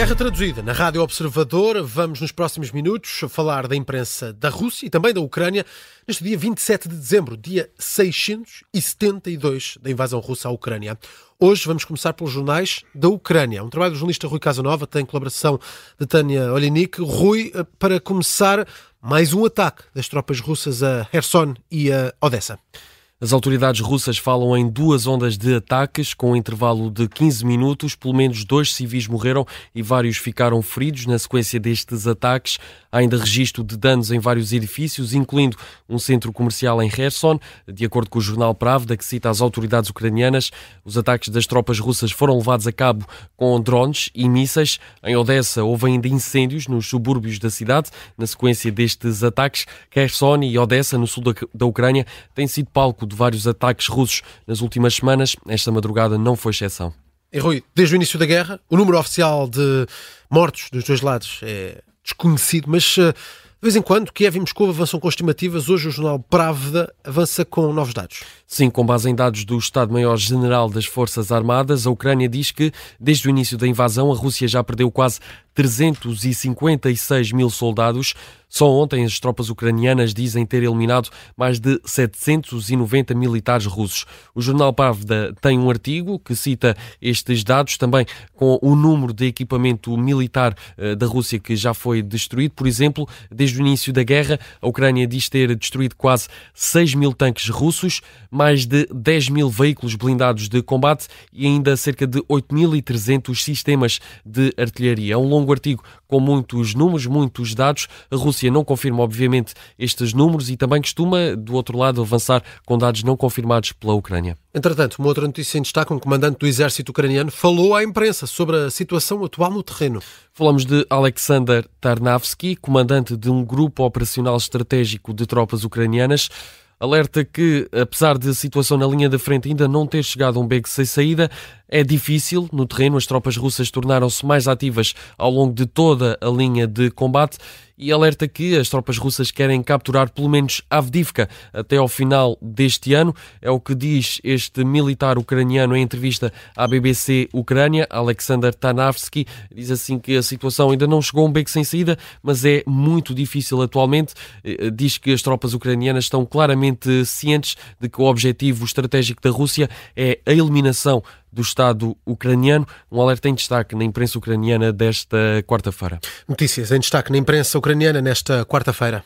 Guerra traduzida na Rádio Observador. Vamos nos próximos minutos falar da imprensa da Rússia e também da Ucrânia neste dia 27 de dezembro, dia 672 da invasão russa à Ucrânia. Hoje vamos começar pelos jornais da Ucrânia. Um trabalho do jornalista Rui Casanova tem colaboração de Tânia Olinik. Rui, eh, para começar, mais um ataque das tropas russas a Kherson e a Odessa. As autoridades russas falam em duas ondas de ataques, com um intervalo de 15 minutos. Pelo menos dois civis morreram e vários ficaram feridos na sequência destes ataques. Há ainda registro de danos em vários edifícios, incluindo um centro comercial em Kherson. De acordo com o jornal Pravda, que cita as autoridades ucranianas, os ataques das tropas russas foram levados a cabo com drones e mísseis. Em Odessa houve ainda incêndios nos subúrbios da cidade. Na sequência destes ataques, Kherson e Odessa, no sul da Ucrânia, têm sido palco de vários ataques russos nas últimas semanas. Esta madrugada não foi exceção. E Rui, desde o início da guerra, o número oficial de mortos dos dois lados é desconhecido, mas eh, de vez em quando, Kiev e Moscou avançam com estimativas. Hoje o jornal Pravda avança com novos dados. Sim, com base em dados do Estado-Maior-General das Forças Armadas, a Ucrânia diz que, desde o início da invasão, a Rússia já perdeu quase 356 mil soldados. Só ontem as tropas ucranianas dizem ter eliminado mais de 790 militares russos. O jornal Pravda tem um artigo que cita estes dados, também com o número de equipamento militar eh, da Rússia que já foi destruído. Por exemplo, desde o início da guerra, a Ucrânia diz ter destruído quase 6 mil tanques russos, mais de 10 mil veículos blindados de combate e ainda cerca de 8.300 sistemas de artilharia. É um longo artigo com muitos números, muitos dados. A Rússia não confirma, obviamente, estes números e também costuma, do outro lado, avançar com dados não confirmados pela Ucrânia. Entretanto, uma outra notícia em destaque: um comandante do exército ucraniano falou à imprensa sobre a situação atual no terreno. Falamos de Alexander Tarnavsky, comandante de um grupo operacional estratégico de tropas ucranianas alerta que, apesar de a situação na linha da frente ainda não ter chegado a um beco sem saída, é difícil no terreno. As tropas russas tornaram-se mais ativas ao longo de toda a linha de combate e alerta que as tropas russas querem capturar pelo menos Avdivka até ao final deste ano. É o que diz este militar ucraniano em entrevista à BBC Ucrânia, Alexander Tanavsky. Diz assim que a situação ainda não chegou a um beco sem saída, mas é muito difícil atualmente. Eh, diz que as tropas ucranianas estão claramente cientes de que o objetivo estratégico da Rússia é a eliminação do Estado ucraniano. Um alerta em destaque na imprensa ucraniana desta quarta-feira. Notícias em destaque na imprensa ucraniana nesta quarta-feira.